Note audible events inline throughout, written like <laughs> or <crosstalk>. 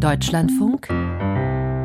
Deutschlandfunk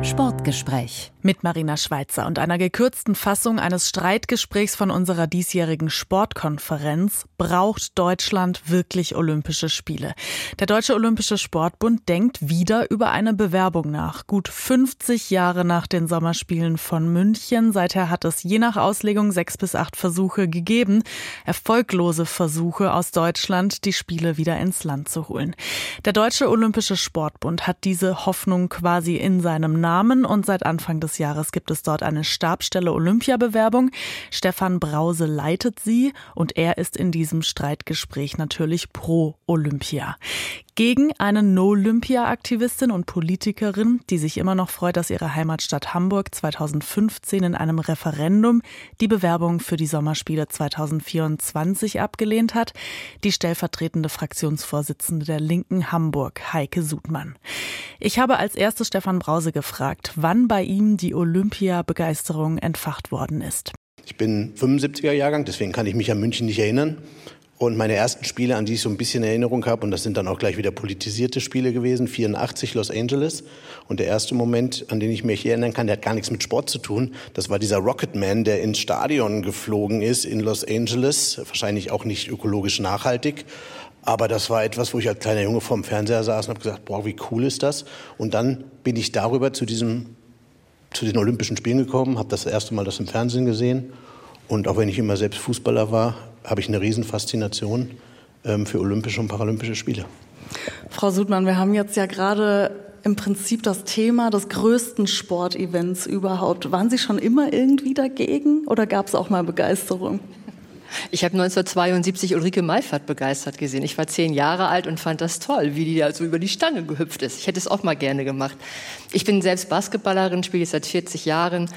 Sportgespräch mit Marina Schweizer und einer gekürzten Fassung eines Streitgesprächs von unserer diesjährigen Sportkonferenz braucht Deutschland wirklich Olympische Spiele. Der Deutsche Olympische Sportbund denkt wieder über eine Bewerbung nach. Gut 50 Jahre nach den Sommerspielen von München. Seither hat es je nach Auslegung sechs bis acht Versuche gegeben, erfolglose Versuche aus Deutschland, die Spiele wieder ins Land zu holen. Der Deutsche Olympische Sportbund hat diese Hoffnung quasi in seinem Namen und seit Anfang des Jahres gibt es dort eine Stabstelle Olympiabewerbung. Stefan Brause leitet sie und er ist in diesem Streitgespräch natürlich pro Olympia. Gegen eine No-Olympia-Aktivistin und Politikerin, die sich immer noch freut, dass ihre Heimatstadt Hamburg 2015 in einem Referendum die Bewerbung für die Sommerspiele 2024 abgelehnt hat, die stellvertretende Fraktionsvorsitzende der Linken Hamburg, Heike Sudmann. Ich habe als erstes Stefan Brause gefragt, wann bei ihm die Olympia-Begeisterung entfacht worden ist. Ich bin 75er Jahrgang, deswegen kann ich mich an München nicht erinnern. Und meine ersten Spiele, an die ich so ein bisschen Erinnerung habe, und das sind dann auch gleich wieder politisierte Spiele gewesen, 84 Los Angeles. Und der erste Moment, an den ich mich erinnern kann, der hat gar nichts mit Sport zu tun. Das war dieser Rocketman, der ins Stadion geflogen ist in Los Angeles. Wahrscheinlich auch nicht ökologisch nachhaltig. Aber das war etwas, wo ich als kleiner Junge vorm Fernseher saß und habe gesagt, boah, wie cool ist das? Und dann bin ich darüber zu diesem, zu den Olympischen Spielen gekommen, habe das erste Mal das im Fernsehen gesehen. Und auch wenn ich immer selbst Fußballer war, habe ich eine Riesenfaszination ähm, für Olympische und Paralympische Spiele. Frau Sudmann, wir haben jetzt ja gerade im Prinzip das Thema des größten Sportevents überhaupt. Waren Sie schon immer irgendwie dagegen oder gab es auch mal Begeisterung? Ich habe 1972 Ulrike Meifert begeistert gesehen. Ich war zehn Jahre alt und fand das toll, wie die da so über die Stange gehüpft ist. Ich hätte es auch mal gerne gemacht. Ich bin selbst Basketballerin, spiele seit 40 Jahren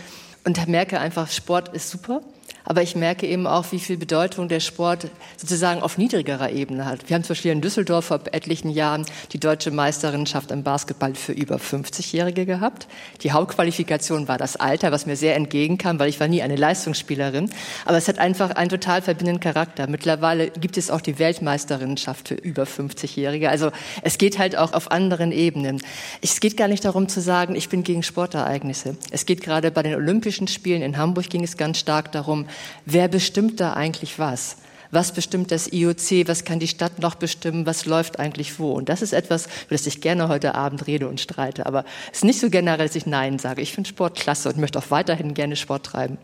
und merke einfach, Sport ist super. Aber ich merke eben auch, wie viel Bedeutung der Sport sozusagen auf niedrigerer Ebene hat. Wir haben zum Beispiel in Düsseldorf vor etlichen Jahren die deutsche Meisterinschaft im Basketball für über 50-Jährige gehabt. Die Hauptqualifikation war das Alter, was mir sehr entgegenkam, weil ich war nie eine Leistungsspielerin. Aber es hat einfach einen total verbindenden Charakter. Mittlerweile gibt es auch die Weltmeisterinschaft für über 50-Jährige. Also es geht halt auch auf anderen Ebenen. Es geht gar nicht darum zu sagen, ich bin gegen Sportereignisse. Es geht gerade bei den Olympischen Spielen in Hamburg ging es ganz stark darum, wer bestimmt da eigentlich was? Was bestimmt das IOC? Was kann die Stadt noch bestimmen? Was läuft eigentlich wo? Und das ist etwas, über das ich gerne heute Abend rede und streite. Aber es ist nicht so generell, dass ich Nein sage. Ich finde Sport klasse und möchte auch weiterhin gerne Sport treiben.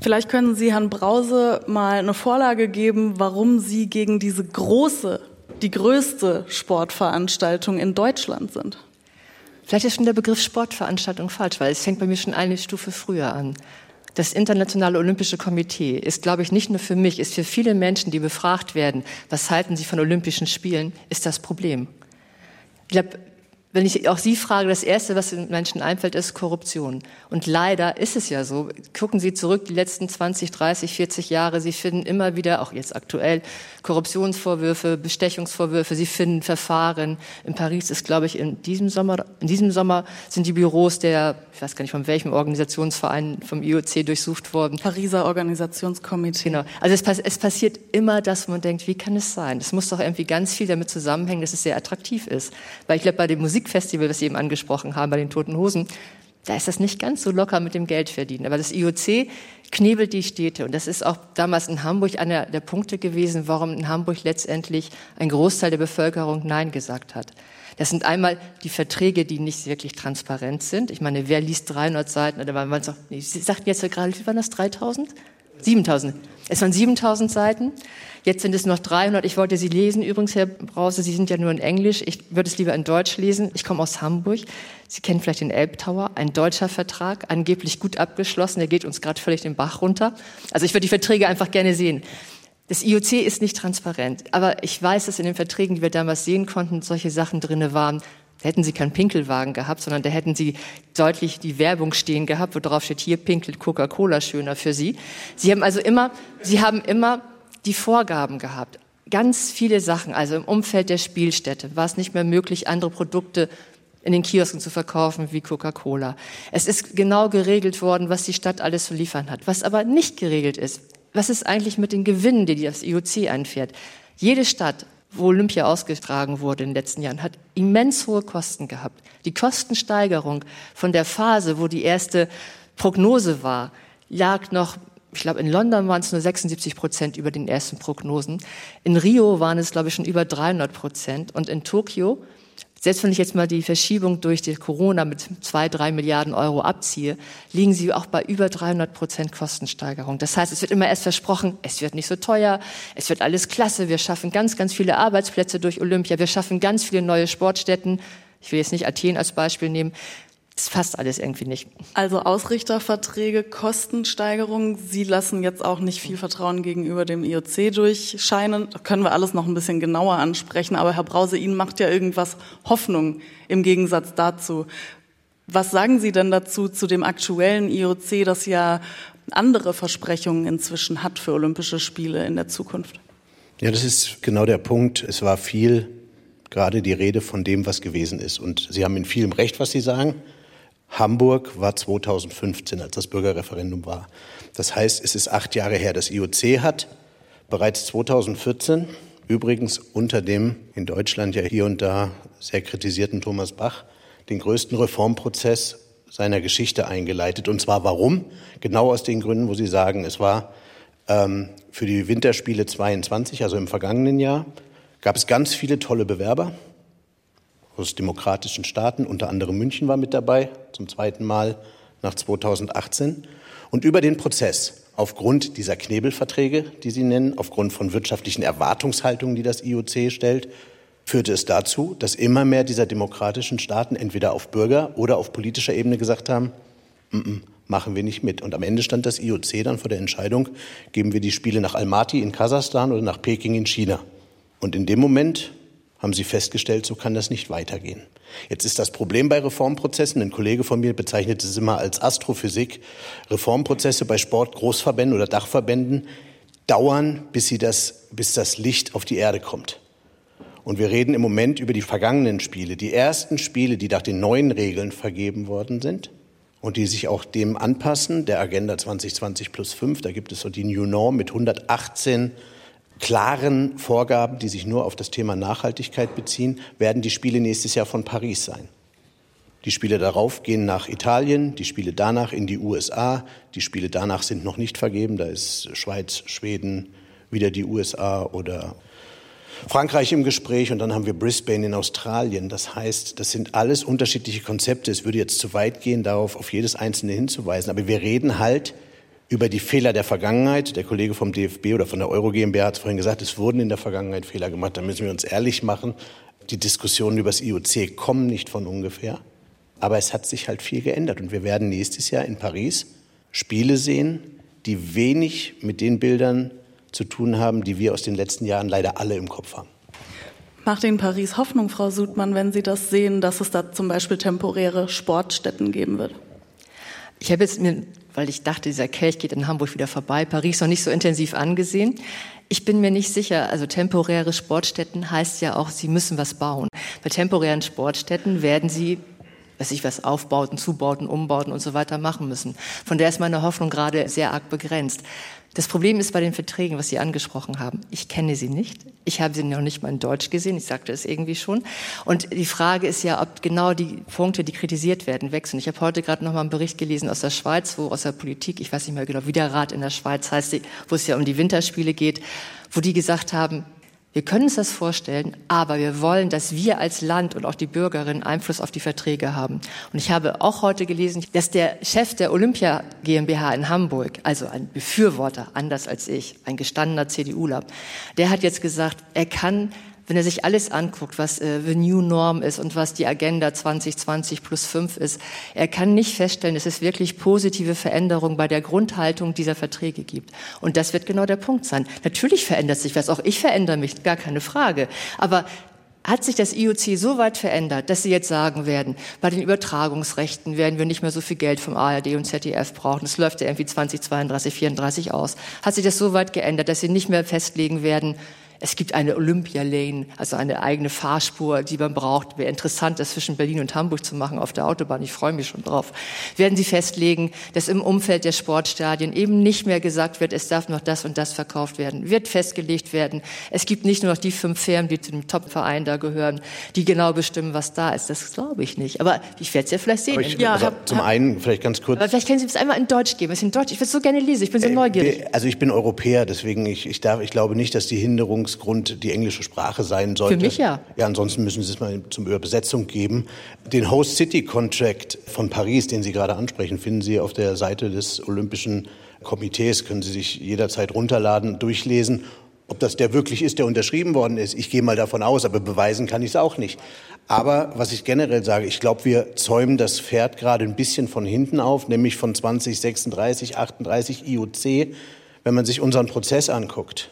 Vielleicht können Sie Herrn Brause mal eine Vorlage geben, warum Sie gegen diese große, die größte Sportveranstaltung in Deutschland sind. Vielleicht ist schon der Begriff Sportveranstaltung falsch, weil es fängt bei mir schon eine Stufe früher an. Das Internationale Olympische Komitee ist, glaube ich, nicht nur für mich, ist für viele Menschen, die befragt werden, was halten sie von Olympischen Spielen, ist das Problem. Ich glaube, wenn ich auch Sie frage, das Erste, was den Menschen einfällt, ist Korruption. Und leider ist es ja so. Gucken Sie zurück die letzten 20, 30, 40 Jahre. Sie finden immer wieder, auch jetzt aktuell, Korruptionsvorwürfe, Bestechungsvorwürfe. Sie finden Verfahren. In Paris ist, glaube ich, in diesem Sommer, in diesem Sommer sind die Büros der, ich weiß gar nicht von welchem Organisationsverein vom IOC durchsucht worden. Pariser Organisationskomitee. Genau. Also es, es passiert immer das, wo man denkt, wie kann es sein? Es muss doch irgendwie ganz viel damit zusammenhängen, dass es sehr attraktiv ist. Weil ich glaube, bei dem Musik Musikfestival, das Sie eben angesprochen haben, bei den Toten Hosen, da ist das nicht ganz so locker mit dem Geldverdienen. Aber das IOC knebelt die Städte. Und das ist auch damals in Hamburg einer der Punkte gewesen, warum in Hamburg letztendlich ein Großteil der Bevölkerung Nein gesagt hat. Das sind einmal die Verträge, die nicht wirklich transparent sind. Ich meine, wer liest 300 Seiten? Oder es auch, Sie sagten jetzt gerade, wie waren das, 3000? 7000. Es waren 7000 Seiten. Jetzt sind es noch 300. Ich wollte sie lesen. Übrigens, Herr Brause, Sie sind ja nur in Englisch. Ich würde es lieber in Deutsch lesen. Ich komme aus Hamburg. Sie kennen vielleicht den Elbtower, ein deutscher Vertrag, angeblich gut abgeschlossen. Der geht uns gerade völlig den Bach runter. Also ich würde die Verträge einfach gerne sehen. Das IOC ist nicht transparent. Aber ich weiß, dass in den Verträgen, die wir damals sehen konnten, solche Sachen drinne waren. Da hätten sie keinen Pinkelwagen gehabt, sondern da hätten sie deutlich die Werbung stehen gehabt, wo drauf steht, hier pinkelt Coca-Cola schöner für sie. Sie haben also immer, sie haben immer die Vorgaben gehabt. Ganz viele Sachen, also im Umfeld der Spielstätte war es nicht mehr möglich, andere Produkte in den Kiosken zu verkaufen wie Coca-Cola. Es ist genau geregelt worden, was die Stadt alles zu liefern hat. Was aber nicht geregelt ist, was ist eigentlich mit den Gewinnen, die das IOC einfährt? Jede Stadt wo Olympia ausgetragen wurde in den letzten Jahren, hat immens hohe Kosten gehabt. Die Kostensteigerung von der Phase, wo die erste Prognose war, lag noch, ich glaube, in London waren es nur 76 Prozent über den ersten Prognosen. In Rio waren es, glaube ich, schon über 300 Prozent. Und in Tokio selbst wenn ich jetzt mal die Verschiebung durch die Corona mit zwei, drei Milliarden Euro abziehe, liegen sie auch bei über 300 Prozent Kostensteigerung. Das heißt, es wird immer erst versprochen, es wird nicht so teuer, es wird alles klasse, wir schaffen ganz, ganz viele Arbeitsplätze durch Olympia, wir schaffen ganz viele neue Sportstätten. Ich will jetzt nicht Athen als Beispiel nehmen. Das passt alles irgendwie nicht. Also Ausrichterverträge, Kostensteigerung. Sie lassen jetzt auch nicht viel Vertrauen gegenüber dem IOC durchscheinen. Da können wir alles noch ein bisschen genauer ansprechen. Aber Herr Brause, Ihnen macht ja irgendwas Hoffnung im Gegensatz dazu. Was sagen Sie denn dazu, zu dem aktuellen IOC, das ja andere Versprechungen inzwischen hat für Olympische Spiele in der Zukunft? Ja, das ist genau der Punkt. Es war viel gerade die Rede von dem, was gewesen ist. Und Sie haben in vielem Recht, was Sie sagen. Hamburg war 2015, als das Bürgerreferendum war. Das heißt, es ist acht Jahre her. Das IOC hat bereits 2014, übrigens unter dem in Deutschland ja hier und da sehr kritisierten Thomas Bach, den größten Reformprozess seiner Geschichte eingeleitet. Und zwar warum? Genau aus den Gründen, wo Sie sagen, es war ähm, für die Winterspiele 22, also im vergangenen Jahr, gab es ganz viele tolle Bewerber aus demokratischen Staaten, unter anderem München war mit dabei, zum zweiten Mal nach 2018. Und über den Prozess, aufgrund dieser Knebelverträge, die Sie nennen, aufgrund von wirtschaftlichen Erwartungshaltungen, die das IOC stellt, führte es dazu, dass immer mehr dieser demokratischen Staaten entweder auf Bürger- oder auf politischer Ebene gesagt haben, mm -mm, machen wir nicht mit. Und am Ende stand das IOC dann vor der Entscheidung, geben wir die Spiele nach Almaty in Kasachstan oder nach Peking in China. Und in dem Moment haben sie festgestellt, so kann das nicht weitergehen. Jetzt ist das Problem bei Reformprozessen, ein Kollege von mir bezeichnet es immer als Astrophysik, Reformprozesse bei Sportgroßverbänden oder Dachverbänden dauern, bis, sie das, bis das Licht auf die Erde kommt. Und wir reden im Moment über die vergangenen Spiele, die ersten Spiele, die nach den neuen Regeln vergeben worden sind und die sich auch dem anpassen, der Agenda 2020 plus 5. Da gibt es so die New Norm mit 118 klaren Vorgaben, die sich nur auf das Thema Nachhaltigkeit beziehen, werden die Spiele nächstes Jahr von Paris sein. Die Spiele darauf gehen nach Italien, die Spiele danach in die USA, die Spiele danach sind noch nicht vergeben, da ist Schweiz, Schweden, wieder die USA oder Frankreich im Gespräch und dann haben wir Brisbane in Australien. Das heißt, das sind alles unterschiedliche Konzepte. Es würde jetzt zu weit gehen, darauf auf jedes einzelne hinzuweisen, aber wir reden halt über die Fehler der Vergangenheit. Der Kollege vom DFB oder von der Euro GmbH hat es vorhin gesagt, es wurden in der Vergangenheit Fehler gemacht. Da müssen wir uns ehrlich machen. Die Diskussionen über das IOC kommen nicht von ungefähr. Aber es hat sich halt viel geändert. Und wir werden nächstes Jahr in Paris Spiele sehen, die wenig mit den Bildern zu tun haben, die wir aus den letzten Jahren leider alle im Kopf haben. Macht Ihnen Paris Hoffnung, Frau Sudmann, wenn Sie das sehen, dass es da zum Beispiel temporäre Sportstätten geben wird? Ich habe jetzt mir weil ich dachte, dieser Kelch geht in Hamburg wieder vorbei, Paris noch nicht so intensiv angesehen. Ich bin mir nicht sicher, also temporäre Sportstätten heißt ja auch, sie müssen was bauen. Bei temporären Sportstätten werden sie weiß ich was, Aufbauten, Zubauten, Umbauten und so weiter machen müssen. Von der ist meine Hoffnung gerade sehr arg begrenzt. Das Problem ist bei den Verträgen, was Sie angesprochen haben. Ich kenne sie nicht. Ich habe sie noch nicht mal in Deutsch gesehen. Ich sagte es irgendwie schon. Und die Frage ist ja, ob genau die Punkte, die kritisiert werden, wechseln. Ich habe heute gerade noch mal einen Bericht gelesen aus der Schweiz, wo aus der Politik, ich weiß nicht mehr genau, Widerrat in der Schweiz heißt, wo es ja um die Winterspiele geht, wo die gesagt haben, wir können uns das vorstellen, aber wir wollen, dass wir als Land und auch die Bürgerinnen Einfluss auf die Verträge haben. Und ich habe auch heute gelesen, dass der Chef der Olympia GmbH in Hamburg, also ein Befürworter, anders als ich, ein gestandener CDUler, der hat jetzt gesagt, er kann wenn er sich alles anguckt, was äh, the New Norm ist und was die Agenda 2020 plus 5 ist, er kann nicht feststellen, dass es wirklich positive Veränderungen bei der Grundhaltung dieser Verträge gibt. Und das wird genau der Punkt sein. Natürlich verändert sich was, auch ich verändere mich, gar keine Frage. Aber hat sich das IOC so weit verändert, dass Sie jetzt sagen werden, bei den Übertragungsrechten werden wir nicht mehr so viel Geld vom ARD und ZDF brauchen. Das läuft ja irgendwie 2032, 34 aus. Hat sich das so weit geändert, dass Sie nicht mehr festlegen werden, Es gibt eine Olympia-Lane, also eine eigene Fahrspur, die man braucht. Wäre interessant, das zwischen Berlin und Hamburg zu machen auf der Autobahn. Ich freue mich schon drauf. Werden Sie festlegen, dass im Umfeld der Sportstadien eben nicht mehr gesagt wird, es darf noch das und das verkauft werden. Wird festgelegt werden. Es gibt nicht nur noch die fünf Firmen, die zu dem Top-Verein da gehören, die genau bestimmen, was da ist. Das glaube ich nicht. Aber ich werde es ja vielleicht sehen. Ich, ja, hab, zum hab, einen vielleicht ganz kurz. Aber vielleicht können Sie es einmal in Deutsch geben. Es in Deutsch. Ich würde es so gerne lesen. Ich bin so äh, neugierig. Also ich bin Europäer, deswegen ich, ich darf, ich glaube nicht, dass die Hinderungsgrund die englische Sprache sein sollte. Für mich ja. Ja, ansonsten müssen Sie es mal zum Übersetzung geben. Den Host City Contract von Paris, den Sie gerade ansprechen, finden Sie auf der Seite des Olympischen Komitees. Können Sie sich jederzeit runterladen, durchlesen. Ob das der wirklich ist, der unterschrieben worden ist, ich gehe mal davon aus, aber beweisen kann ich es auch nicht. Aber was ich generell sage, ich glaube, wir zäumen das Pferd gerade ein bisschen von hinten auf, nämlich von 2036, 38 IOC, wenn man sich unseren Prozess anguckt.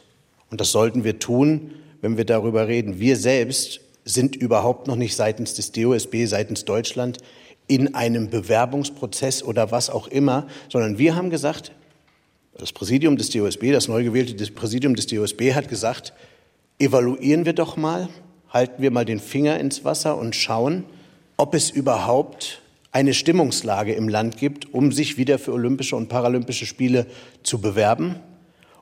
Und das sollten wir tun, wenn wir darüber reden. Wir selbst sind überhaupt noch nicht seitens des DOSB, seitens Deutschland in einem Bewerbungsprozess oder was auch immer, sondern wir haben gesagt, das Präsidium des DOSB, das neu gewählte Präsidium des DOSB hat gesagt, evaluieren wir doch mal, halten wir mal den Finger ins Wasser und schauen, ob es überhaupt eine Stimmungslage im Land gibt, um sich wieder für Olympische und Paralympische Spiele zu bewerben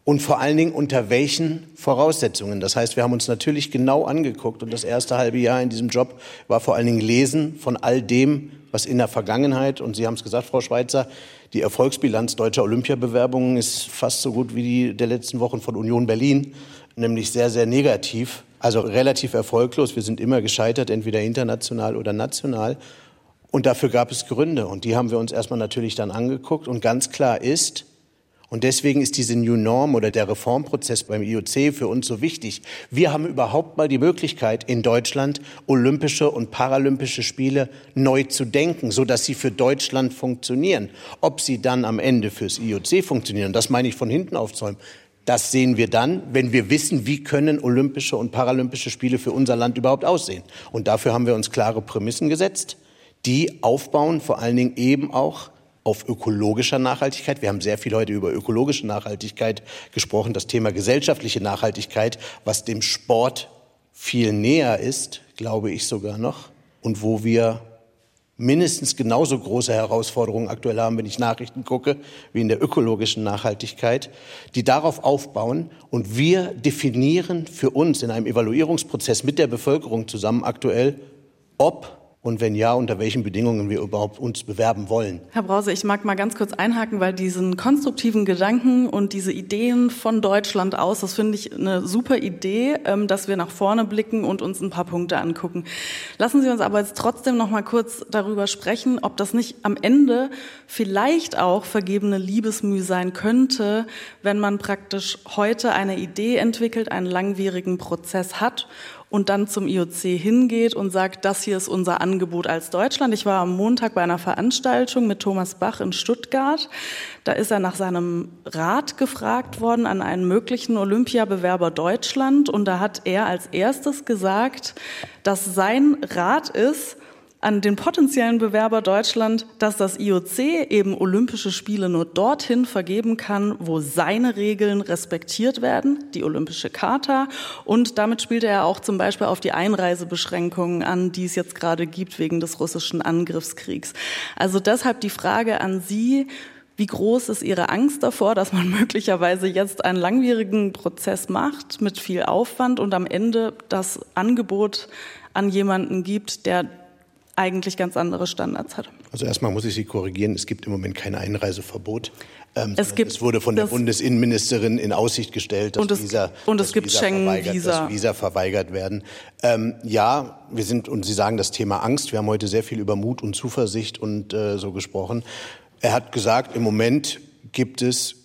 und vor allen Dingen unter welchen Voraussetzungen. Das heißt, wir haben uns natürlich genau angeguckt und das erste halbe Jahr in diesem Job war vor allen Dingen Lesen von all dem, was in der Vergangenheit, und Sie haben es gesagt, Frau Schweizer, die Erfolgsbilanz deutscher Olympiabewerbungen ist fast so gut wie die der letzten Wochen von Union Berlin, nämlich sehr, sehr negativ, also relativ erfolglos. Wir sind immer gescheitert, entweder international oder national. Und dafür gab es Gründe und die haben wir uns erstmal natürlich dann angeguckt. Und ganz klar ist, und deswegen ist diese New Norm oder der Reformprozess beim IOC für uns so wichtig. Wir haben überhaupt mal die Möglichkeit, in Deutschland Olympische und Paralympische Spiele neu zu denken, so dass sie für Deutschland funktionieren. Ob sie dann am Ende fürs IOC funktionieren, das meine ich von hinten aufzäumen. Das sehen wir dann, wenn wir wissen, wie können Olympische und Paralympische Spiele für unser Land überhaupt aussehen. Und dafür haben wir uns klare Prämissen gesetzt, die aufbauen, vor allen Dingen eben auch auf ökologischer Nachhaltigkeit. Wir haben sehr viel heute über ökologische Nachhaltigkeit gesprochen. Das Thema gesellschaftliche Nachhaltigkeit, was dem Sport viel näher ist, glaube ich sogar noch, und wo wir mindestens genauso große Herausforderungen aktuell haben, wenn ich Nachrichten gucke, wie in der ökologischen Nachhaltigkeit, die darauf aufbauen. Und wir definieren für uns in einem Evaluierungsprozess mit der Bevölkerung zusammen aktuell, ob und wenn ja, unter welchen Bedingungen wir überhaupt uns bewerben wollen. Herr Brause, ich mag mal ganz kurz einhaken, weil diesen konstruktiven Gedanken und diese Ideen von Deutschland aus, das finde ich eine super Idee, ähm, dass wir nach vorne blicken und uns ein paar Punkte angucken. Lassen Sie uns aber jetzt trotzdem noch mal kurz darüber sprechen, ob das nicht am Ende vielleicht auch vergebene Liebesmüh sein könnte, wenn man praktisch heute eine Idee entwickelt, einen langwierigen Prozess hat und dann zum IOC hingeht und sagt, das hier ist unser Angebot als Deutschland. Ich war am Montag bei einer Veranstaltung mit Thomas Bach in Stuttgart. Da ist er nach seinem Rat gefragt worden an einen möglichen Olympiabewerber Deutschland und da hat er als erstes gesagt, dass sein Rat ist, an den potenziellen Bewerber Deutschland, dass das IOC eben Olympische Spiele nur dorthin vergeben kann, wo seine Regeln respektiert werden, die Olympische Charta. Und damit spielte er auch zum Beispiel auf die Einreisebeschränkungen an, die es jetzt gerade gibt wegen des russischen Angriffskriegs. Also deshalb die Frage an Sie, wie groß ist Ihre Angst davor, dass man <laughs> möglicherweise jetzt einen langwierigen Prozess macht mit viel Aufwand und am Ende das Angebot an jemanden gibt, der eigentlich ganz andere Standards hat. Also erstmal muss ich Sie korrigieren, es gibt im Moment kein Einreiseverbot. Ähm, es, gibt, es wurde von der Bundesinnenministerin in Aussicht gestellt, dass, und es, Visa, und es gibt Visa, verweigert, Visa. Visa verweigert werden. Ähm, ja, wir sind, und Sie sagen das Thema Angst, wir haben heute sehr viel über Mut und Zuversicht und äh, so gesprochen. Er hat gesagt, im Moment gibt es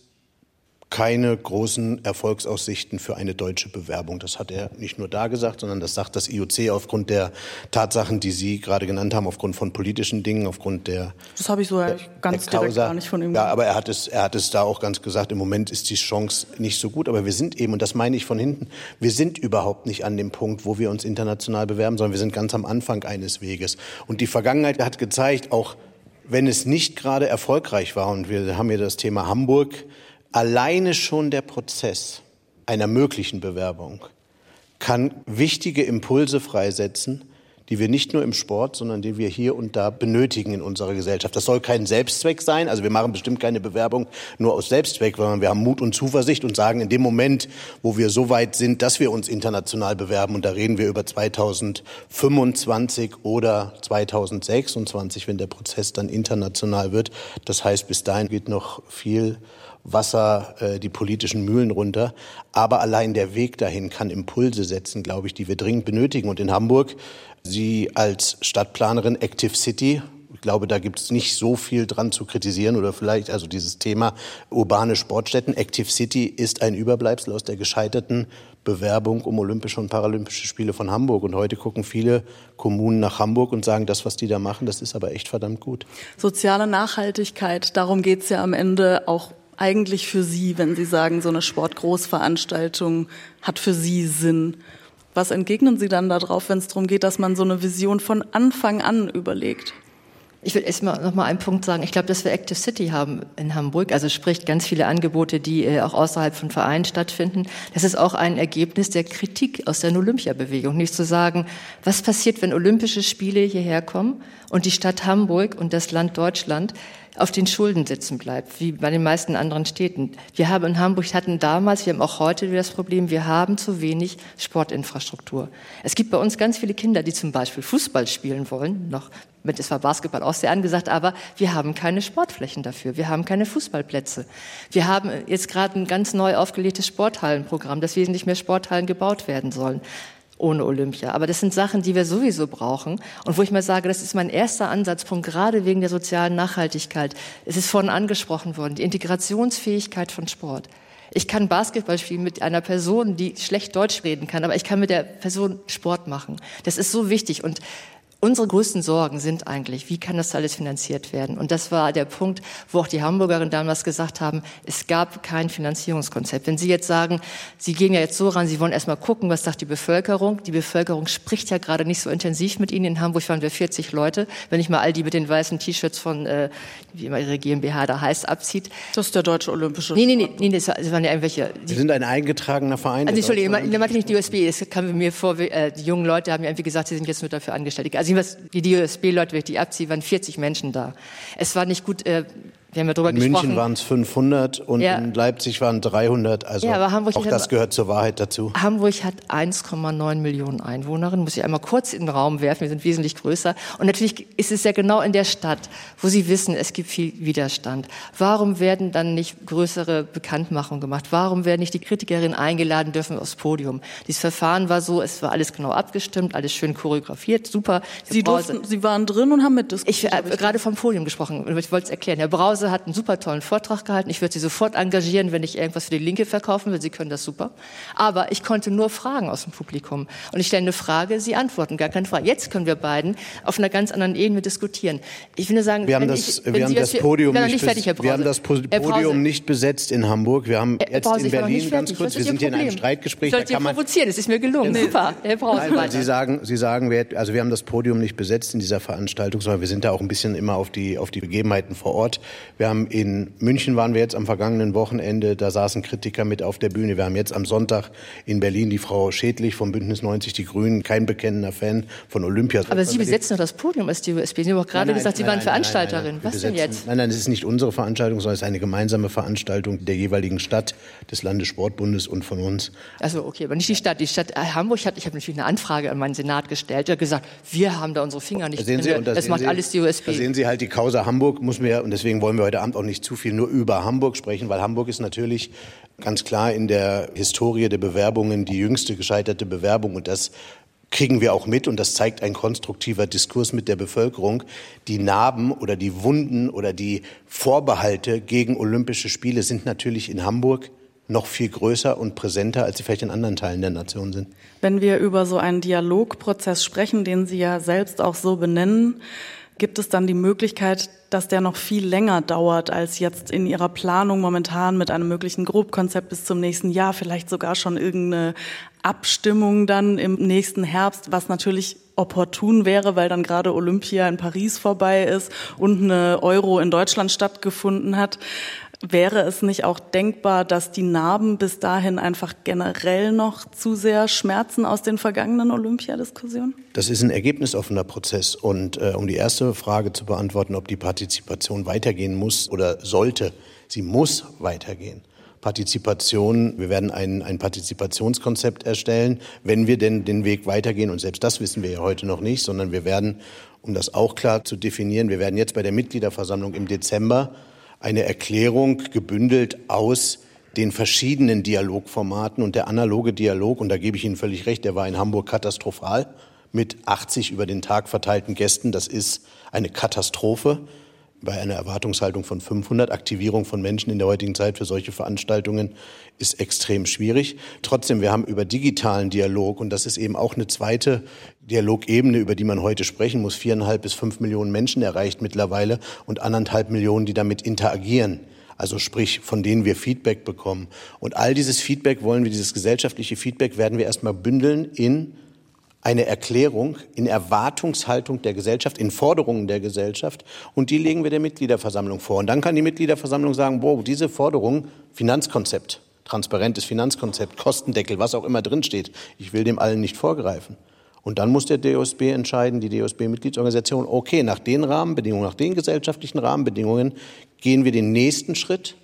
keine großen Erfolgsaussichten für eine deutsche Bewerbung. Das hat er nicht nur da gesagt, sondern das sagt das IOC aufgrund der Tatsachen, die Sie gerade genannt haben, aufgrund von politischen Dingen, aufgrund der. Das habe ich so der, ganz der direkt gar nicht von ihm. Ja, aber er hat es, er hat es da auch ganz gesagt. Im Moment ist die Chance nicht so gut, aber wir sind eben, und das meine ich von hinten, wir sind überhaupt nicht an dem Punkt, wo wir uns international bewerben, sondern wir sind ganz am Anfang eines Weges. Und die Vergangenheit hat gezeigt, auch wenn es nicht gerade erfolgreich war, und wir haben hier das Thema Hamburg, alleine schon der Prozess einer möglichen Bewerbung kann wichtige Impulse freisetzen, die wir nicht nur im Sport, sondern die wir hier und da benötigen in unserer Gesellschaft. Das soll kein Selbstzweck sein. Also wir machen bestimmt keine Bewerbung nur aus Selbstzweck, sondern wir haben Mut und Zuversicht und sagen, in dem Moment, wo wir so weit sind, dass wir uns international bewerben, und da reden wir über 2025 oder 2026, wenn der Prozess dann international wird. Das heißt, bis dahin geht noch viel Wasser äh, die politischen Mühlen runter. Aber allein der Weg dahin kann Impulse setzen, glaube ich, die wir dringend benötigen. Und in Hamburg, Sie als Stadtplanerin Active City, ich glaube, da gibt es nicht so viel dran zu kritisieren oder vielleicht also dieses Thema urbane Sportstätten. Active City ist ein Überbleibsel aus der gescheiterten Bewerbung um Olympische und Paralympische Spiele von Hamburg. Und heute gucken viele Kommunen nach Hamburg und sagen, das, was die da machen, das ist aber echt verdammt gut. Soziale Nachhaltigkeit, darum geht es ja am Ende auch eigentlich für Sie, wenn Sie sagen, so eine Sportgroßveranstaltung hat für Sie Sinn? Was entgegnen Sie dann darauf, wenn es darum geht, dass man so eine Vision von Anfang an überlegt? Ich will erstmal noch mal einen Punkt sagen. Ich glaube, dass wir Active City haben in Hamburg, also sprich ganz viele Angebote, die äh, auch außerhalb von Vereinen stattfinden. Das ist auch ein Ergebnis der Kritik aus der Olympiabewegung. Nicht zu sagen, was passiert, wenn Olympische Spiele hierher kommen und die Stadt Hamburg und das Land Deutschland auf den Schulden sitzen bleibt, wie bei den meisten anderen Städten. Wir haben in Hamburg, hatten damals, wir haben auch heute das Problem, wir haben zu wenig Sportinfrastruktur. Es gibt bei uns ganz viele Kinder, die zum Beispiel Fußball spielen wollen, noch mit es war Basketball auch sehr angesagt, aber wir haben keine Sportflächen dafür, wir haben keine Fußballplätze. Wir haben jetzt gerade ein ganz neu aufgelegtes Sporthallenprogramm, dass wesentlich mehr Sporthallen gebaut werden sollen ohne Olympia. Aber das sind Sachen, die wir sowieso brauchen und wo ich mal sage, das ist mein erster Ansatzpunkt, gerade wegen der sozialen Nachhaltigkeit. Es ist vorhin angesprochen worden, die Integrationsfähigkeit von Sport. Ich kann Basketball spielen mit einer Person, die schlecht Deutsch reden kann, aber ich kann mit der Person Sport machen. Das ist so wichtig und Unsere größten Sorgen sind eigentlich, wie kann das alles finanziert werden? Und das war der Punkt, wo auch die Hamburgerinnen damals gesagt haben, es gab kein Finanzierungskonzept. Wenn Sie jetzt sagen, Sie gehen ja jetzt so ran, Sie wollen erstmal gucken, was sagt die Bevölkerung? Die Bevölkerung spricht ja gerade nicht so intensiv mit Ihnen. In Hamburg waren wir 40 Leute. Wenn ich mal all die mit den weißen T-Shirts von, äh, wie immer Ihre GmbH da heißt, abzieht. Das ist der Deutsche Olympische Nee, nee, nee, nee das waren ja irgendwelche. Sie sind ein eingetragener Verein. Also, Entschuldigung, ich meine nicht die USB. Es kam mir vor, äh, die jungen Leute haben ja irgendwie gesagt, sie sind jetzt nur dafür angestellt. Also was, wie die USB-Leute, wenn ich die abziehe, waren 40 Menschen da. Es war nicht gut, äh, wir haben ja drüber in gesprochen. München waren es 500 und ja. in Leipzig waren 300. Also ja, auch das gehört zur Wahrheit dazu. Hamburg hat 1,9 Millionen Einwohnerinnen. Muss ich einmal kurz in den Raum werfen. Wir sind wesentlich größer. Und natürlich ist es ja genau in der Stadt, wo Sie wissen, es gibt viel Widerstand. Warum werden dann nicht größere Bekanntmachungen gemacht? Warum werden nicht die Kritikerinnen eingeladen dürfen aufs Podium? Dieses Verfahren war so, es war alles genau abgestimmt, alles schön choreografiert, super. Sie, durften, Sie waren drin und haben mitdiskutiert. Ich habe gerade vom Podium gesprochen. Ich wollte es erklären. Herr Brause Hause hat einen super tollen Vortrag gehalten. Ich würde sie sofort engagieren, wenn ich irgendwas für die Linke verkaufen will. Sie können das super. Aber ich konnte nur Fragen aus dem Publikum. Und ich stelle eine Frage, Sie antworten, gar keine Frage. Jetzt können wir beiden auf einer ganz anderen Ebene diskutieren. Ich will nur sagen, wir haben das, ich, wir haben das Podium nicht, nicht fertig, wir haben das Podium nicht besetzt in Hamburg. Wir haben jetzt Brause, in Berlin ganz kurz, wir sind hier in einem Streitgespräch. Ich sollte da provozieren, es ist mir gelungen. Super, Herr Brause. Nein, Sie sagen, Sie sagen, wir, also wir haben das Podium nicht besetzt in dieser Veranstaltung, sondern wir sind da auch ein bisschen immer auf die, auf die Begebenheiten vor Ort. Wir haben in München waren wir jetzt am vergangenen Wochenende, da saßen Kritiker mit auf der Bühne. Wir haben jetzt am Sonntag in Berlin die Frau Schädlich vom Bündnis 90 Die Grünen, kein bekennender Fan von Olympia. Aber Sie besetzen doch das Podium als die USB. Sie haben auch gerade nein, gesagt, Sie nein, waren nein, Veranstalterin. Was besetzen, denn jetzt? Nein, nein, es ist nicht unsere Veranstaltung, sondern es ist eine gemeinsame Veranstaltung der jeweiligen Stadt, des Landessportbundes und von uns. Also okay, aber nicht die Stadt. Die Stadt Hamburg hat, ich habe natürlich eine Anfrage an meinen Senat gestellt, der hat gesagt, wir haben da unsere Finger nicht. Da sehen Sie, wir, das, das macht Sie, alles die USB. Da sehen Sie halt die Causa Hamburg, muss mir, und deswegen wollen wir heute Abend auch nicht zu viel nur über Hamburg sprechen, weil Hamburg ist natürlich ganz klar in der Historie der Bewerbungen die jüngste gescheiterte Bewerbung und das kriegen wir auch mit und das zeigt ein konstruktiver Diskurs mit der Bevölkerung. Die Narben oder die Wunden oder die Vorbehalte gegen Olympische Spiele sind natürlich in Hamburg noch viel größer und präsenter, als sie vielleicht in anderen Teilen der Nation sind. Wenn wir über so einen Dialogprozess sprechen, den Sie ja selbst auch so benennen, gibt es dann die Möglichkeit, dass der noch viel länger dauert als jetzt in Ihrer Planung momentan mit einem möglichen Grobkonzept bis zum nächsten Jahr, vielleicht sogar schon irgendeine Abstimmung dann im nächsten Herbst, was natürlich opportun wäre, weil dann gerade Olympia in Paris vorbei ist und eine Euro in Deutschland stattgefunden hat. Wäre es nicht auch denkbar, dass die Narben bis dahin einfach generell noch zu sehr schmerzen aus den vergangenen Olympiadiskussionen? Das ist ein ergebnisoffener Prozess. Und äh, um die erste Frage zu beantworten, ob die Partizipation weitergehen muss oder sollte, sie muss weitergehen. Partizipation, wir werden ein, ein Partizipationskonzept erstellen, wenn wir denn den Weg weitergehen. Und selbst das wissen wir ja heute noch nicht, sondern wir werden, um das auch klar zu definieren, wir werden jetzt bei der Mitgliederversammlung im Dezember eine Erklärung gebündelt aus den verschiedenen Dialogformaten und der analoge Dialog, und da gebe ich Ihnen völlig recht, der war in Hamburg katastrophal mit 80 über den Tag verteilten Gästen. Das ist eine Katastrophe bei einer Erwartungshaltung von 500. Aktivierung von Menschen in der heutigen Zeit für solche Veranstaltungen ist extrem schwierig. Trotzdem, wir haben über digitalen Dialog, und das ist eben auch eine zweite Dialogebene, über die man heute sprechen muss, viereinhalb bis fünf Millionen Menschen erreicht mittlerweile und anderthalb Millionen, die damit interagieren. Also sprich, von denen wir Feedback bekommen. Und all dieses Feedback wollen wir, dieses gesellschaftliche Feedback werden wir erstmal bündeln in eine Erklärung in Erwartungshaltung der Gesellschaft, in Forderungen der Gesellschaft und die legen wir der Mitgliederversammlung vor. Und dann kann die Mitgliederversammlung sagen, wow, diese Forderung, Finanzkonzept, transparentes Finanzkonzept, Kostendeckel, was auch immer drinsteht, ich will dem allen nicht vorgreifen. Und dann muss der DOSB entscheiden, die DOSB-Mitgliedsorganisation, okay, nach den Rahmenbedingungen, nach den gesellschaftlichen Rahmenbedingungen gehen wir den nächsten Schritt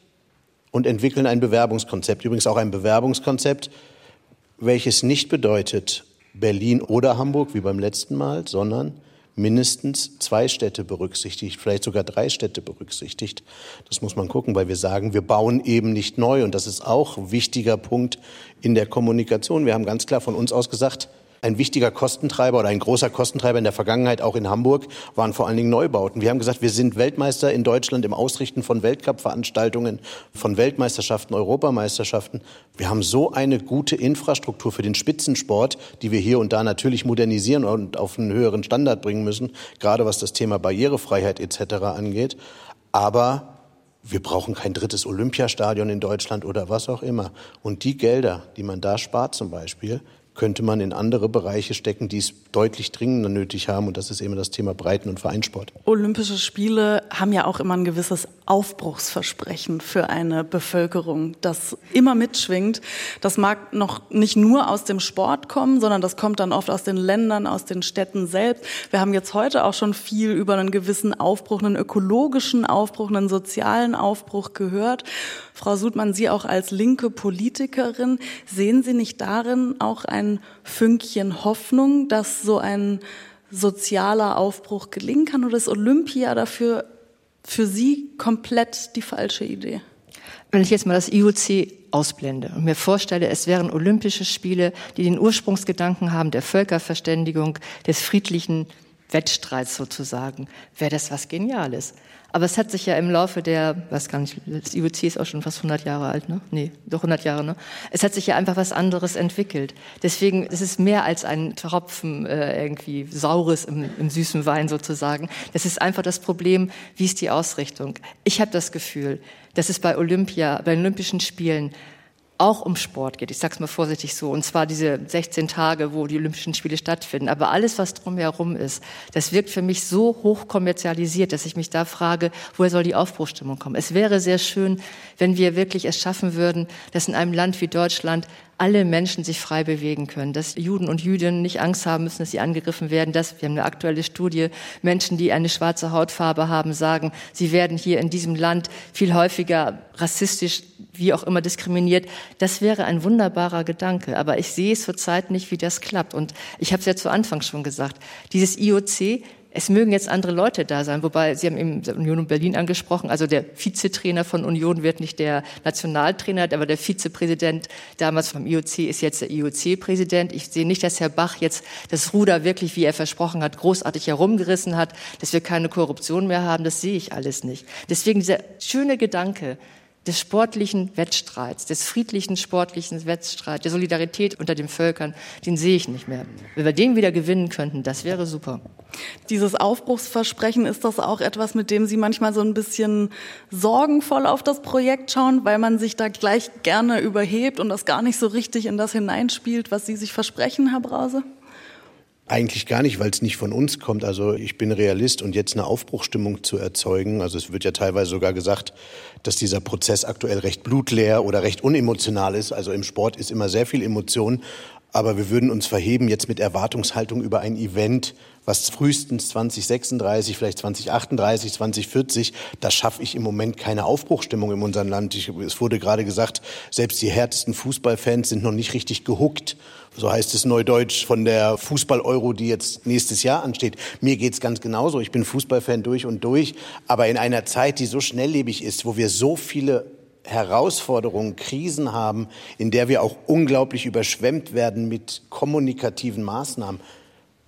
und entwickeln ein Bewerbungskonzept. Übrigens auch ein Bewerbungskonzept, welches nicht bedeutet, Berlin oder Hamburg wie beim letzten Mal, sondern mindestens zwei Städte berücksichtigt, vielleicht sogar drei Städte berücksichtigt. Das muss man gucken, weil wir sagen, wir bauen eben nicht neu. Und das ist auch ein wichtiger Punkt in der Kommunikation. Wir haben ganz klar von uns aus gesagt, ein wichtiger Kostentreiber oder ein großer Kostentreiber in der Vergangenheit, auch in Hamburg, waren vor allen Dingen Neubauten. Wir haben gesagt, wir sind Weltmeister in Deutschland im Ausrichten von Weltcup-Veranstaltungen, von Weltmeisterschaften, Europameisterschaften. Wir haben so eine gute Infrastruktur für den Spitzensport, die wir hier und da natürlich modernisieren und auf einen höheren Standard bringen müssen, gerade was das Thema Barrierefreiheit etc. angeht. Aber wir brauchen kein drittes Olympiastadion in Deutschland oder was auch immer. Und die Gelder, die man da spart zum Beispiel, könnte man in andere Bereiche stecken, die es deutlich dringender nötig haben. Und das ist eben das Thema Breiten- und Vereinssport. Olympische Spiele haben ja auch immer ein gewisses Aufbruchsversprechen für eine Bevölkerung, das immer mitschwingt. Das mag noch nicht nur aus dem Sport kommen, sondern das kommt dann oft aus den Ländern, aus den Städten selbst. Wir haben jetzt heute auch schon viel über einen gewissen Aufbruch, einen ökologischen Aufbruch, einen sozialen Aufbruch gehört. Frau Sudmann, Sie auch als linke Politikerin, sehen Sie nicht darin auch ein Fünkchen Hoffnung, dass so ein sozialer Aufbruch gelingen kann? Oder ist Olympia dafür für Sie komplett die falsche Idee? Wenn ich jetzt mal das IOC ausblende und mir vorstelle, es wären Olympische Spiele, die den Ursprungsgedanken haben der Völkerverständigung, des friedlichen Wettstreits sozusagen, wäre das was Geniales. Aber es hat sich ja im Laufe der, weiß gar nicht, das IOC ist auch schon fast 100 Jahre alt, ne? Nee, doch 100 Jahre, ne? Es hat sich ja einfach was anderes entwickelt. Deswegen ist es mehr als ein Tropfen äh, irgendwie Saures im, im süßen Wein sozusagen. Das ist einfach das Problem, wie ist die Ausrichtung? Ich habe das Gefühl, dass es bei Olympia, bei Olympischen Spielen auch um Sport geht. Ich sage es mal vorsichtig so. Und zwar diese 16 Tage, wo die Olympischen Spiele stattfinden. Aber alles, was drumherum ist, das wirkt für mich so hoch kommerzialisiert, dass ich mich da frage, woher soll die Aufbruchstimmung kommen? Es wäre sehr schön, wenn wir wirklich es schaffen würden, dass in einem Land wie Deutschland alle Menschen sich frei bewegen können, dass Juden und Jüdinnen nicht Angst haben müssen, dass sie angegriffen werden, dass, wir haben eine aktuelle Studie, Menschen, die eine schwarze Hautfarbe haben, sagen, sie werden hier in diesem Land viel häufiger rassistisch, wie auch immer diskriminiert. Das wäre ein wunderbarer Gedanke, aber ich sehe es zurzeit nicht, wie das klappt. Und ich habe es ja zu Anfang schon gesagt, dieses IOC es mögen jetzt andere Leute da sein, wobei Sie haben eben Union und Berlin angesprochen. Also der Vizetrainer von Union wird nicht der Nationaltrainer, aber der Vizepräsident damals vom IOC ist jetzt der IOC-Präsident. Ich sehe nicht, dass Herr Bach jetzt das Ruder wirklich, wie er versprochen hat, großartig herumgerissen hat, dass wir keine Korruption mehr haben. Das sehe ich alles nicht. Deswegen dieser schöne Gedanke, des sportlichen Wettstreits, des friedlichen sportlichen Wettstreits, der Solidarität unter den Völkern, den sehe ich nicht mehr. Wenn wir den wieder gewinnen könnten, das wäre super. Dieses Aufbruchsversprechen, ist das auch etwas, mit dem Sie manchmal so ein bisschen sorgenvoll auf das Projekt schauen, weil man sich da gleich gerne überhebt und das gar nicht so richtig in das hineinspielt, was Sie sich versprechen, Herr Brause? Eigentlich gar nicht, weil es nicht von uns kommt. Also ich bin Realist und jetzt eine Aufbruchstimmung zu erzeugen. Also es wird ja teilweise sogar gesagt, dass dieser Prozess aktuell recht blutleer oder recht unemotional ist. Also im Sport ist immer sehr viel Emotion. Aber wir würden uns verheben jetzt mit Erwartungshaltung über ein Event, was frühestens 2036, vielleicht 2038, 2040, da schaffe ich im Moment keine Aufbruchstimmung in unserem Land. Ich, es wurde gerade gesagt, selbst die härtesten Fußballfans sind noch nicht richtig gehuckt. So heißt es neudeutsch von der Fußball-Euro, die jetzt nächstes Jahr ansteht. Mir geht's ganz genauso. Ich bin Fußballfan durch und durch. Aber in einer Zeit, die so schnelllebig ist, wo wir so viele Herausforderungen, Krisen haben, in der wir auch unglaublich überschwemmt werden mit kommunikativen Maßnahmen,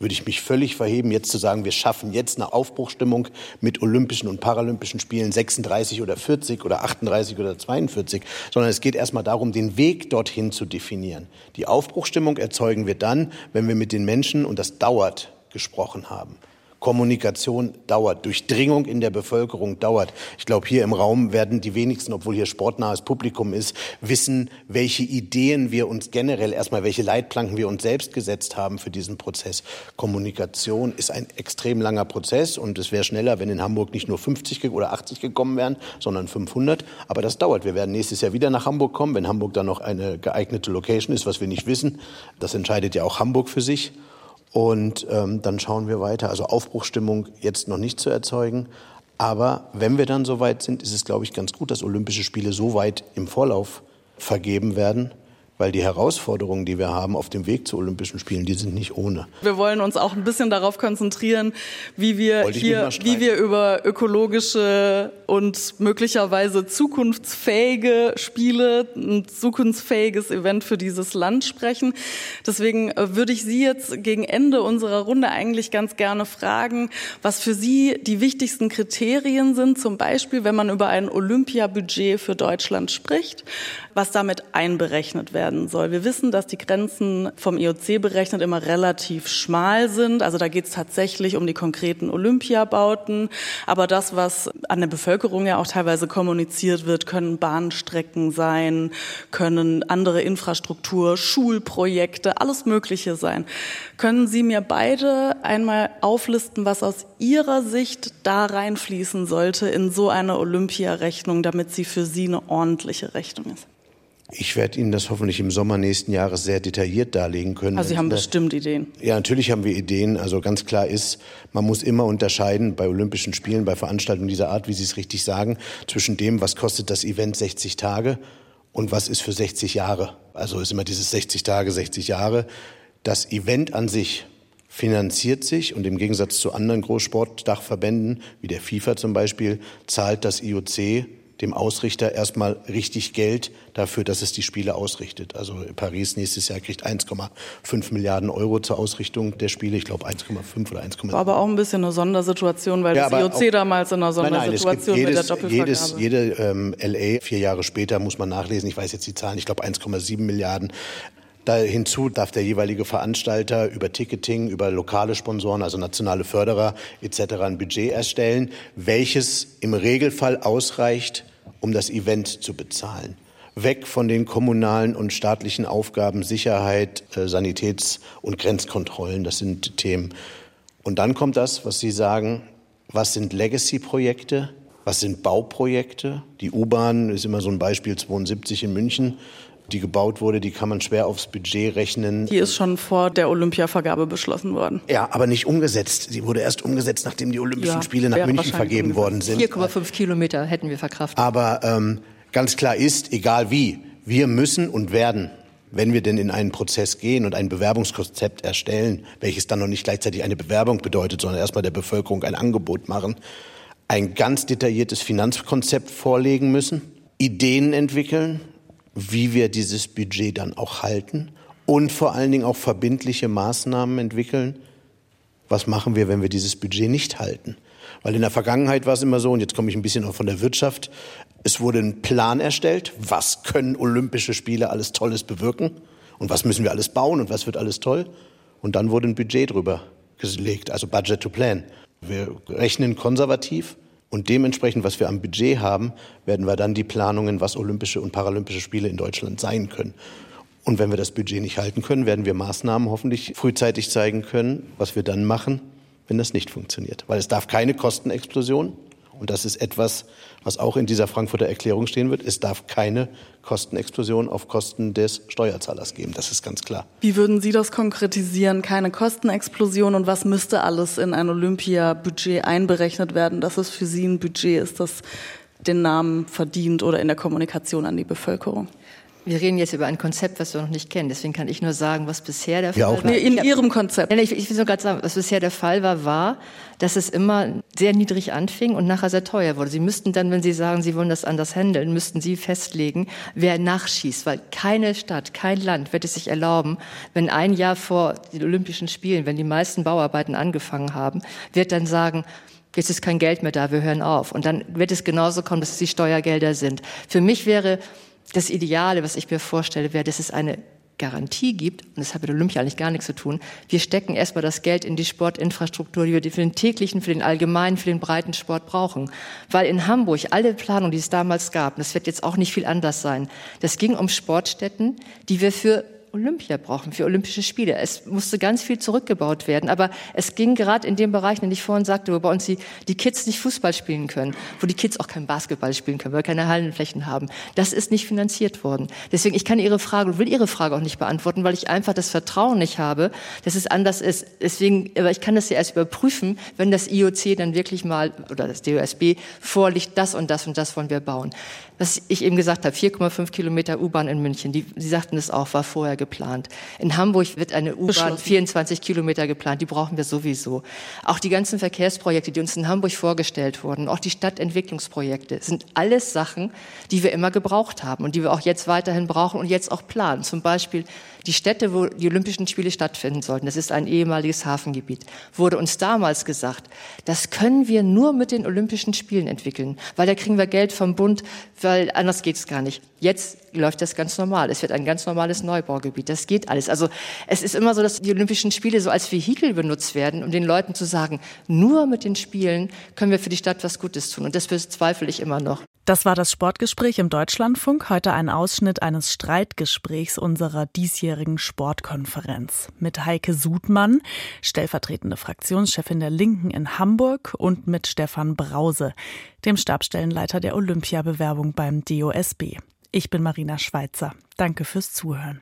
würde ich mich völlig verheben, jetzt zu sagen, wir schaffen jetzt eine Aufbruchstimmung mit Olympischen und Paralympischen Spielen 36 oder 40 oder 38 oder 42, sondern es geht erstmal darum, den Weg dorthin zu definieren. Die Aufbruchstimmung erzeugen wir dann, wenn wir mit den Menschen, und das dauert, gesprochen haben. Kommunikation dauert, Durchdringung in der Bevölkerung dauert. Ich glaube, hier im Raum werden die wenigsten, obwohl hier sportnahes Publikum ist, wissen, welche Ideen wir uns generell erstmal, welche Leitplanken wir uns selbst gesetzt haben für diesen Prozess. Kommunikation ist ein extrem langer Prozess und es wäre schneller, wenn in Hamburg nicht nur 50 oder 80 gekommen wären, sondern 500. Aber das dauert. Wir werden nächstes Jahr wieder nach Hamburg kommen, wenn Hamburg dann noch eine geeignete Location ist, was wir nicht wissen. Das entscheidet ja auch Hamburg für sich. Und ähm, dann schauen wir weiter. Also Aufbruchstimmung jetzt noch nicht zu erzeugen. Aber wenn wir dann so weit sind, ist es, glaube ich, ganz gut, dass Olympische Spiele so weit im Vorlauf vergeben werden, weil die Herausforderungen, die wir haben auf dem Weg zu Olympischen Spielen, die sind nicht ohne. Wir wollen uns auch ein bisschen darauf konzentrieren, wie wir hier, wie wir über ökologische und möglicherweise zukunftsfähige Spiele, ein zukunftsfähiges Event für dieses Land sprechen. Deswegen äh, würde ich Sie jetzt gegen Ende unserer Runde eigentlich ganz gerne fragen, was für Sie die wichtigsten Kriterien sind, zum Beispiel, wenn man über ein Olympiabudget für Deutschland spricht, was damit einberechnet werden werden soll. Wir wissen, dass die Grenzen vom IOC berechnet immer relativ schmal sind. Also da geht es tatsächlich um die konkreten Olympiabauten. Aber das, was an der Bevölkerung ja auch teilweise kommuniziert wird, können Bahnstrecken sein, können andere Infrastruktur, Schulprojekte, alles Mögliche sein. Können Sie mir beide einmal auflisten, was aus Ihrer Sicht da reinfließen sollte in so eine Olympiarechnung, damit sie für Sie eine ordentliche Rechnung ist? Ich werde Ihnen das hoffentlich im Sommer nächsten Jahres sehr detailliert darlegen können. Also Sie haben bestimmt Ideen. Ja, natürlich haben wir Ideen. Also ganz klar ist, man muss immer unterscheiden bei Olympischen Spielen, bei Veranstaltungen dieser Art, wie Sie es richtig sagen, zwischen dem, was kostet das Event 60 Tage und was ist für 60 Jahre. Also ist immer dieses 60 Tage, 60 Jahre. Das Event an sich finanziert sich und im Gegensatz zu anderen Großsportdachverbänden, wie der FIFA zum Beispiel, zahlt das IOC dem Ausrichter erstmal richtig Geld dafür, dass es die Spiele ausrichtet. Also Paris nächstes Jahr kriegt 1,5 Milliarden Euro zur Ausrichtung der Spiele. Ich glaube 1,5 oder 1,7. War aber auch ein bisschen eine Sondersituation, weil ja, das IOC auch, damals in einer Sondersituation nein, nein, jedes, mit der. Jedes, jede ähm, LA vier Jahre später muss man nachlesen. Ich weiß jetzt die Zahlen. Ich glaube 1,7 Milliarden. Da hinzu darf der jeweilige Veranstalter über Ticketing, über lokale Sponsoren, also nationale Förderer etc. ein Budget erstellen, welches im Regelfall ausreicht, um das Event zu bezahlen. Weg von den kommunalen und staatlichen Aufgaben Sicherheit, äh, Sanitäts- und Grenzkontrollen. Das sind Themen. Und dann kommt das, was Sie sagen, was sind Legacy-Projekte? Was sind Bauprojekte? Die U-Bahn ist immer so ein Beispiel 72 in München die gebaut wurde, die kann man schwer aufs Budget rechnen. Die ist schon vor der Olympiavergabe beschlossen worden. Ja, aber nicht umgesetzt. Sie wurde erst umgesetzt, nachdem die Olympischen ja, Spiele nach München vergeben worden sind. 4,5 Kilometer hätten wir verkraftet. Aber ähm, ganz klar ist, egal wie, wir müssen und werden wenn wir denn in einen Prozess gehen und ein Bewerbungskonzept erstellen, welches dann noch nicht gleichzeitig eine Bewerbung bedeutet, sondern erstmal der Bevölkerung ein Angebot machen, ein ganz detailliertes Finanzkonzept vorlegen müssen, Ideen entwickeln, wie wir dieses Budget dann auch halten und vor allen Dingen auch verbindliche Maßnahmen entwickeln. Was machen wir, wenn wir dieses Budget nicht halten? Weil in der Vergangenheit war es immer so, und jetzt komme ich ein bisschen auch von der Wirtschaft, es wurde ein Plan erstellt, was können Olympische Spiele alles Tolles bewirken und was müssen wir alles bauen und was wird alles toll. Und dann wurde ein Budget drüber gelegt, also Budget to Plan. Wir rechnen konservativ und dementsprechend, was wir am Budget haben, werden wir dann die Planungen, was Olympische und Paralympische Spiele in Deutschland sein können. Und wenn wir das Budget nicht halten können, werden wir Maßnahmen hoffentlich frühzeitig zeigen können, was wir dann machen, wenn das nicht funktioniert. Weil es darf keine Kostenexplosion und das ist etwas, was auch in dieser Frankfurter Erklärung stehen wird. Es darf keine Kostenexplosion auf Kosten des Steuerzahlers geben. Das ist ganz klar. Wie würden Sie das konkretisieren? Keine Kostenexplosion und was müsste alles in ein Olympia-Budget einberechnet werden, dass es für Sie ein Budget ist, das den Namen verdient oder in der Kommunikation an die Bevölkerung? Wir reden jetzt über ein Konzept, was wir noch nicht kennen. Deswegen kann ich nur sagen, was bisher der ja, Fall auch war. Nee, in Ihrem Konzept. Ich, ich will gerade sagen, was bisher der Fall war, war, dass es immer sehr niedrig anfing und nachher sehr teuer wurde. Sie müssten dann, wenn Sie sagen, Sie wollen das anders handeln, müssten Sie festlegen, wer nachschießt. Weil keine Stadt, kein Land wird es sich erlauben, wenn ein Jahr vor den Olympischen Spielen, wenn die meisten Bauarbeiten angefangen haben, wird dann sagen, jetzt ist kein Geld mehr da, wir hören auf. Und dann wird es genauso kommen, dass es die Steuergelder sind. Für mich wäre das Ideale, was ich mir vorstelle, wäre, dass es eine Garantie gibt, und das hat mit Olympia eigentlich gar nichts zu tun, wir stecken erstmal das Geld in die Sportinfrastruktur, die wir für den täglichen, für den allgemeinen, für den breiten Sport brauchen. Weil in Hamburg alle Planungen, die es damals gab, das wird jetzt auch nicht viel anders sein, das ging um Sportstätten, die wir für Olympia brauchen, für Olympische Spiele. Es musste ganz viel zurückgebaut werden, aber es ging gerade in dem Bereich, den ich vorhin sagte, wo bei uns die, die Kids nicht Fußball spielen können, wo die Kids auch kein Basketball spielen können, weil wir keine Hallenflächen haben. Das ist nicht finanziert worden. Deswegen, ich kann Ihre Frage und will Ihre Frage auch nicht beantworten, weil ich einfach das Vertrauen nicht habe, dass es anders ist. Deswegen, aber ich kann das ja erst überprüfen, wenn das IOC dann wirklich mal, oder das DOSB vorliegt, das und das und das wollen wir bauen. Was ich eben gesagt habe, 4,5 Kilometer U-Bahn in München, die, Sie sagten es auch, war vorher geplant. In Hamburg wird eine U-Bahn 24 Kilometer geplant, die brauchen wir sowieso. Auch die ganzen Verkehrsprojekte, die uns in Hamburg vorgestellt wurden, auch die Stadtentwicklungsprojekte, sind alles Sachen, die wir immer gebraucht haben und die wir auch jetzt weiterhin brauchen und jetzt auch planen. Zum Beispiel die Städte, wo die Olympischen Spiele stattfinden sollten, das ist ein ehemaliges Hafengebiet, wurde uns damals gesagt, das können wir nur mit den Olympischen Spielen entwickeln, weil da kriegen wir Geld vom Bund, weil anders geht es gar nicht. Jetzt läuft das ganz normal. Es wird ein ganz normales Neubaugebiet. Das geht alles. Also es ist immer so, dass die Olympischen Spiele so als Vehikel benutzt werden, um den Leuten zu sagen, nur mit den Spielen können wir für die Stadt was Gutes tun. Und das bezweifle ich immer noch. Das war das Sportgespräch im Deutschlandfunk. Heute ein Ausschnitt eines Streitgesprächs unserer diesjährigen Sportkonferenz mit Heike Sudmann, stellvertretende Fraktionschefin der Linken in Hamburg und mit Stefan Brause, dem Stabstellenleiter der Olympiabewerbung beim DOSB. Ich bin Marina Schweizer. Danke fürs Zuhören.